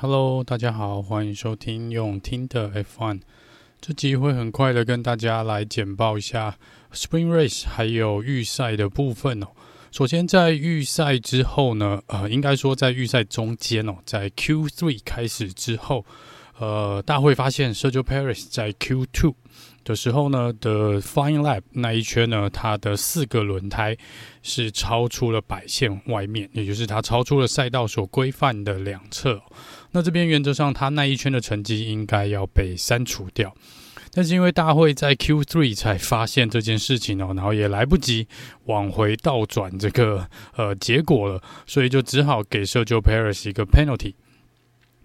Hello，大家好，欢迎收听用听的 F1。这集会很快的跟大家来简报一下 Spring Race 还有预赛的部分哦。首先在预赛之后呢，呃，应该说在预赛中间哦，在 Q3 开始之后，呃，大会发现 Sergio p a r i s 在 Q2 的时候呢的 Flying Lap 那一圈呢，它的四个轮胎是超出了白线外面，也就是它超出了赛道所规范的两侧。那这边原则上，它那一圈的成绩应该要被删除掉，但是因为大会在 Q3 才发现这件事情哦，然后也来不及往回倒转这个呃结果了，所以就只好给 Sergio Perez 一个 penalty。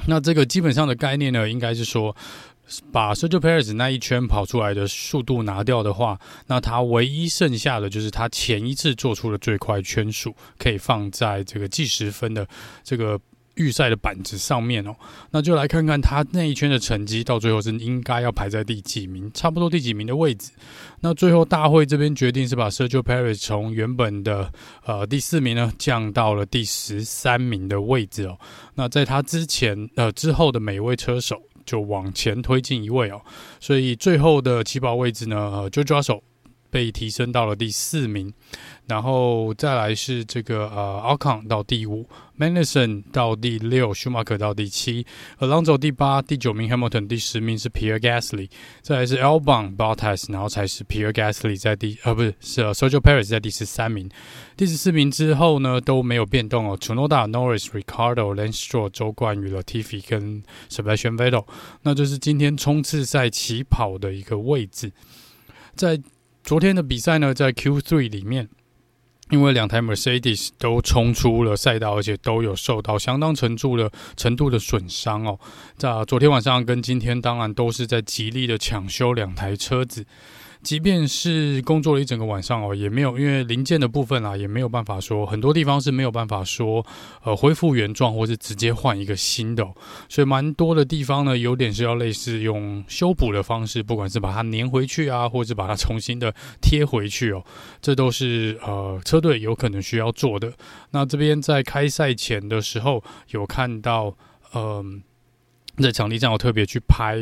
那这个基本上的概念呢，应该是说，把 Sergio Perez 那一圈跑出来的速度拿掉的话，那他唯一剩下的就是他前一次做出的最快圈数，可以放在这个计时分的这个。预赛的板子上面哦，那就来看看他那一圈的成绩，到最后是应该要排在第几名，差不多第几名的位置。那最后大会这边决定是把 Sergio Perez 从原本的呃第四名呢降到了第十三名的位置哦。那在他之前呃之后的每位车手就往前推进一位哦，所以最后的起跑位置呢，呃就抓手被提升到了第四名，然后再来是这个呃，Ocon 到第五，Magnussen 到第六，Schumacher 到第七，Alonso 第八，第九名 Hamilton，第十名是 Pierre Gasly，再来是 Albon Bottas，然后才是 Pierre Gasly 在第呃不是是 Sergio Perez 在第十三名，第十四名之后呢都没有变动哦，Tsunoda、Norris、Ricardo、Lance Stroll、周冠宇、Latifi 跟 Sebastian Vettel，那就是今天冲刺赛起跑的一个位置，在。昨天的比赛呢，在 Q3 里面，因为两台 Mercedes 都冲出了赛道，而且都有受到相当程度的程度的损伤哦。在昨天晚上跟今天，当然都是在极力的抢修两台车子。即便是工作了一整个晚上哦，也没有因为零件的部分啊，也没有办法说很多地方是没有办法说呃恢复原状，或是直接换一个新的。所以蛮多的地方呢，有点是要类似用修补的方式，不管是把它粘回去啊，或者把它重新的贴回去哦，这都是呃车队有可能需要做的。那这边在开赛前的时候有看到嗯。呃在场地上，我特别去拍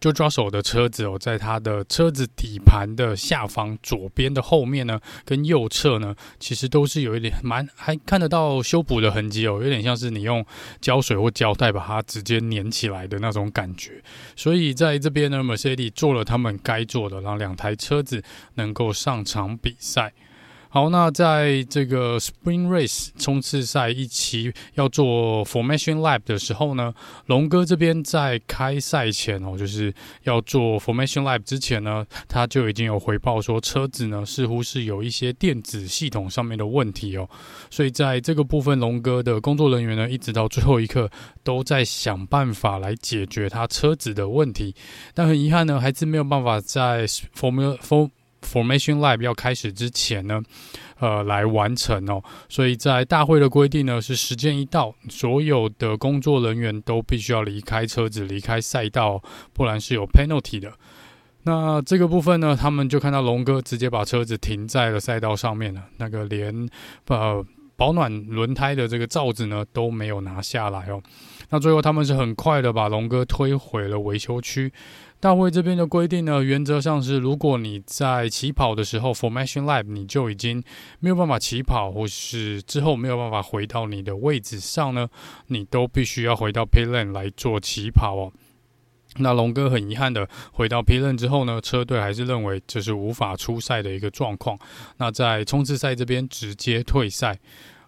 George Russell 的车子哦，在他的车子底盘的下方左边的后面呢，跟右侧呢，其实都是有一点蛮还看得到修补的痕迹哦，有点像是你用胶水或胶带把它直接粘起来的那种感觉。所以在这边呢，Mercedes 做了他们该做的，让两台车子能够上场比赛。好，那在这个 Spring Race 冲刺赛一期要做 Formation Lab 的时候呢，龙哥这边在开赛前哦，就是要做 Formation Lab 之前呢，他就已经有回报说车子呢似乎是有一些电子系统上面的问题哦，所以在这个部分，龙哥的工作人员呢一直到最后一刻都在想办法来解决他车子的问题，但很遗憾呢，还是没有办法在 Formula Form Formation Live 要开始之前呢，呃，来完成哦。所以在大会的规定呢，是时间一到，所有的工作人员都必须要离开车子、离开赛道，不然是有 penalty 的。那这个部分呢，他们就看到龙哥直接把车子停在了赛道上面了，那个连呃保暖轮胎的这个罩子呢都没有拿下来哦。那最后他们是很快的把龙哥推回了维修区。大会这边的规定呢，原则上是，如果你在起跑的时候，Formation Lap 你就已经没有办法起跑，或是之后没有办法回到你的位置上呢，你都必须要回到 Pit Lane 来做起跑哦。那龙哥很遗憾的回到 Pit Lane 之后呢，车队还是认为这是无法出赛的一个状况。那在冲刺赛这边直接退赛。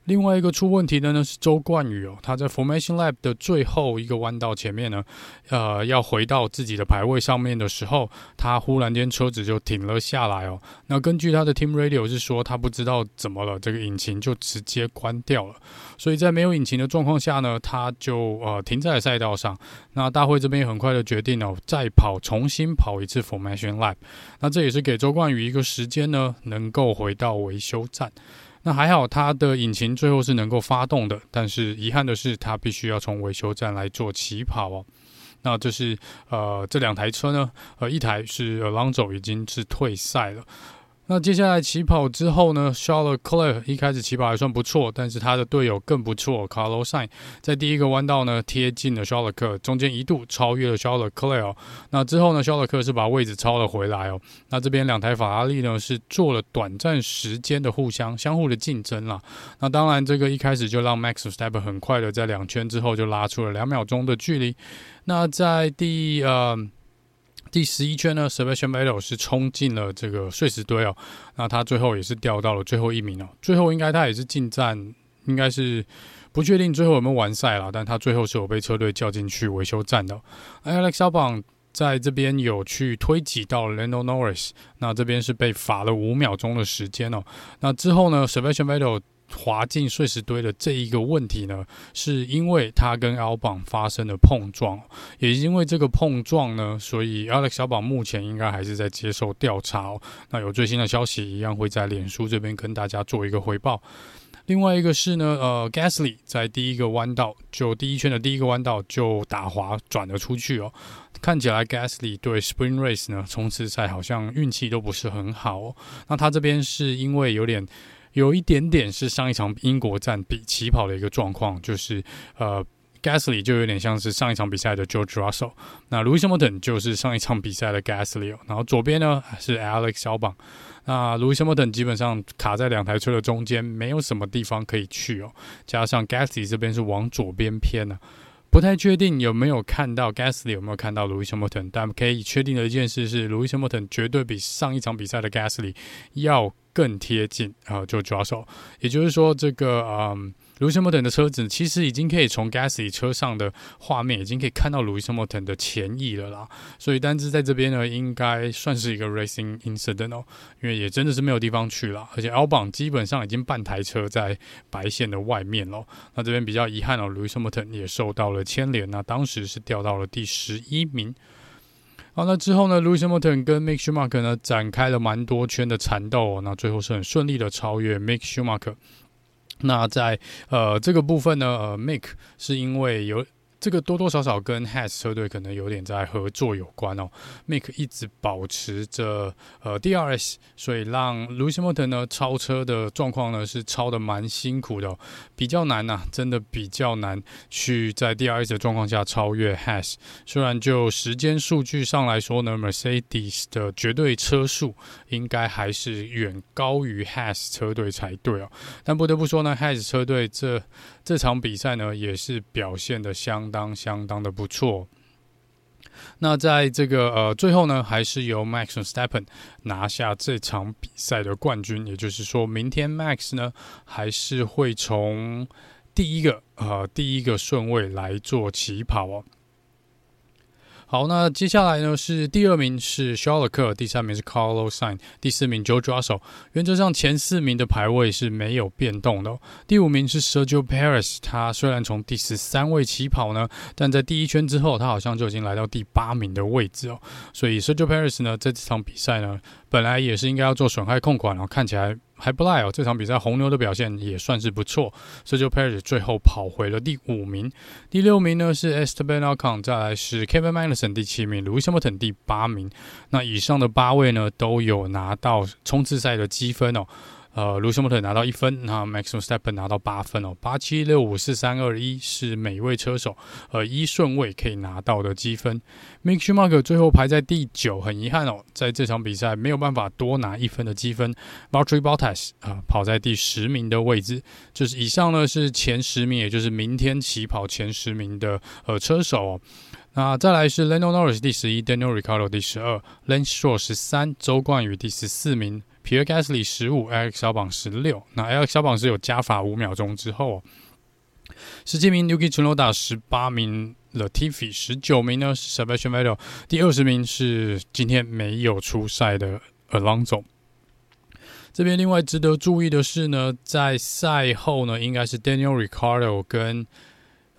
另外一个出问题的呢是周冠宇哦，他在 Formation Lab 的最后一个弯道前面呢，呃，要回到自己的排位上面的时候，他忽然间车子就停了下来哦。那根据他的 Team Radio 是说，他不知道怎么了，这个引擎就直接关掉了。所以在没有引擎的状况下呢，他就呃停在了赛道上。那大会这边也很快的决定哦，再跑重新跑一次 Formation Lab。那这也是给周冠宇一个时间呢，能够回到维修站。那还好，它的引擎最后是能够发动的，但是遗憾的是，它必须要从维修站来做起跑哦。那这是呃，这两台车呢，呃，一台是 Alonso 已经是退赛了。那接下来起跑之后呢，Charles Leclerc 一开始起跑还算不错，但是他的队友更不错，Carlos Sain 在第一个弯道呢贴近了 Sherlock，中间一度超越了 Charles Leclerc。那之后呢？Sherlock 是把位置超了回来哦。那这边两台法拉利呢是做了短暂时间的互相相互的竞争啦。那当然这个一开始就让 Max Verstappen 很快的在两圈之后就拉出了两秒钟的距离。那在第呃。第十一圈呢，Sebastian Vettel 是冲进了这个碎石堆哦，那他最后也是掉到了最后一名哦。最后应该他也是进站，应该是不确定最后有没有完赛了，但他最后是有被车队叫进去维修站的。Alex Albon 在这边有去推挤到 Lando Norris，那这边是被罚了五秒钟的时间哦。那之后呢，Sebastian Vettel 滑进碎石堆的这一个问题呢，是因为他跟 Albon 发生了碰撞，也因为这个碰撞呢，所以 Alex Albon 目前应该还是在接受调查哦。那有最新的消息，一样会在脸书这边跟大家做一个回报。另外一个是呢，呃，Gasly 在第一个弯道就第一圈的第一个弯道就打滑转了出去哦。看起来 Gasly 对 Spring Race 呢冲刺赛好像运气都不是很好哦。那他这边是因为有点。有一点点是上一场英国站比起跑的一个状况，就是呃，Gasly 就有点像是上一场比赛的 George Russell，那 Lewis Hamilton 就是上一场比赛的 Gasly，然后左边呢是 Alex Albon，那 Lewis Hamilton 基本上卡在两台车的中间，没有什么地方可以去哦，加上 Gasly 这边是往左边偏呢，不太确定有没有看到 Gasly 有没有看到 Lewis Hamilton，但可以确定的一件事是 Lewis Hamilton 绝对比上一场比赛的 Gasly 要。更贴近啊、就抓手，也就是说，这个嗯路易斯·莫顿的车子其实已经可以从 Gasly 车上的画面已经可以看到路易斯·莫顿的前翼了啦。所以，但是在这边呢，应该算是一个 racing incident 哦，因为也真的是没有地方去了，而且 Albon 基本上已经半台车在白线的外面了。那这边比较遗憾哦路易斯·莫顿也受到了牵连，那当时是掉到了第十一名。好，那之后呢，Lewis Hamilton 跟 Mick Schumacher 呢展开了蛮多圈的缠斗，那最后是很顺利的超越 Mick Schumacher。那在呃这个部分呢，呃 Mick 是因为有。这个多多少少跟 Has 车队可能有点在合作有关哦。Mick 一直保持着呃 DRS，所以让 l u c i m o t o n 呢超车的状况呢是超的蛮辛苦的，比较难呐，真的比较难去在 DRS 的状况下超越 Has。虽然就时间数据上来说呢，Mercedes 的绝对车速应该还是远高于 Has 车队才对哦。但不得不说呢，Has 车队这这场比赛呢也是表现的相。当相当的不错。那在这个呃最后呢，还是由 Max s t e p e n 拿下这场比赛的冠军。也就是说，明天 Max 呢还是会从第一个呃第一个顺位来做起跑哦。好，那接下来呢是第二名是 Charles Leclerc，第三名是 Carlos Sain，第四名 joejassel。原则上前四名的排位是没有变动的。第五名是 Sergio Paris，他虽然从第十三位起跑呢，但在第一圈之后，他好像就已经来到第八名的位置哦。所以 Sergio Paris 呢，在这场比赛呢，本来也是应该要做损害控管，然后看起来。还不赖哦，这场比赛红牛的表现也算是不错。，Sirio Perez 最后跑回了第五名，第六名呢是 Esteban Ocon，再来是 Kevin Magnussen 第七名，Lewis Hamilton 第八名。那以上的八位呢都有拿到冲刺赛的积分哦。呃，Lewis Hamilton 拿到一分，那 Max Verstappen 拿到八分哦，八七六五四三二一是每一位车手呃一顺位可以拿到的积分。Mick Schumacher 最后排在第九，很遗憾哦，在这场比赛没有办法多拿一分的积分。Valtteri Bottas 啊、跑在第十名的位置，就是以上呢是前十名，也就是明天起跑前十名的呃车手哦。那再来是 Lando Norris 第十一，Daniel Ricciardo 第十二，Lance Stroll 十三，周冠宇第十四名。皮尔·盖斯里十五，Alex Albon 十六。那 Alex Albon 是有加法五秒钟之后，十七名 Yuki Tsunoda，十八名 Latifi，十九名呢是 Sebastian Vettel，第二十名是今天没有出赛的 Alonso。这边另外值得注意的是呢，在赛后呢，应该是 Daniel Ricardo 跟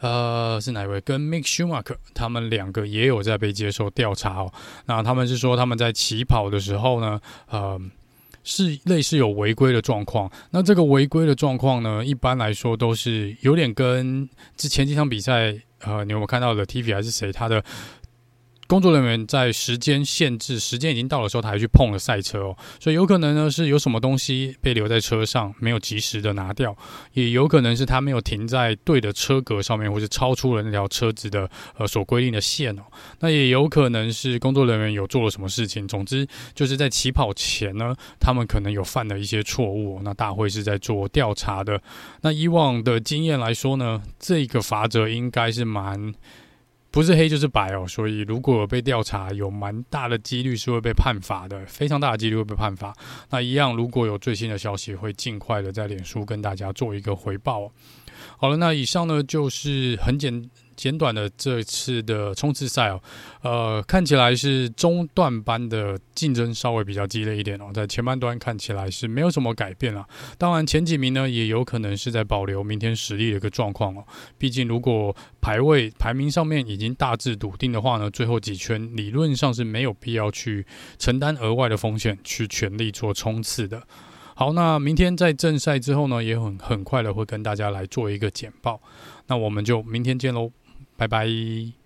呃是哪一位？跟 Mick Schumacher 他们两个也有在被接受调查哦。那他们是说他们在起跑的时候呢，呃。是类似有违规的状况，那这个违规的状况呢，一般来说都是有点跟之前几场比赛，呃，你有没有看到的 TV 还是谁，他的工作人员在时间限制、时间已经到的时候，他还去碰了赛车哦，所以有可能呢是有什么东西被留在车上，没有及时的拿掉，也有可能是他没有停在对的车格上面，或是超出了那条车子的呃所规定的线哦。那也有可能是工作人员有做了什么事情，总之就是在起跑前呢，他们可能有犯了一些错误。那大会是在做调查的。那以往的经验来说呢，这个罚则应该是蛮。不是黑就是白哦，所以如果被调查，有蛮大的几率是会被判罚的，非常大的几率会被判罚。那一样，如果有最新的消息，会尽快的在脸书跟大家做一个回报。好了，那以上呢就是很简。简短的这次的冲刺赛哦，呃，看起来是中段班的竞争稍微比较激烈一点哦，在前半段看起来是没有什么改变了。当然，前几名呢也有可能是在保留明天实力的一个状况哦。毕竟，如果排位排名上面已经大致笃定的话呢，最后几圈理论上是没有必要去承担额外的风险，去全力做冲刺的。好，那明天在正赛之后呢，也很很快的会跟大家来做一个简报。那我们就明天见喽。拜拜。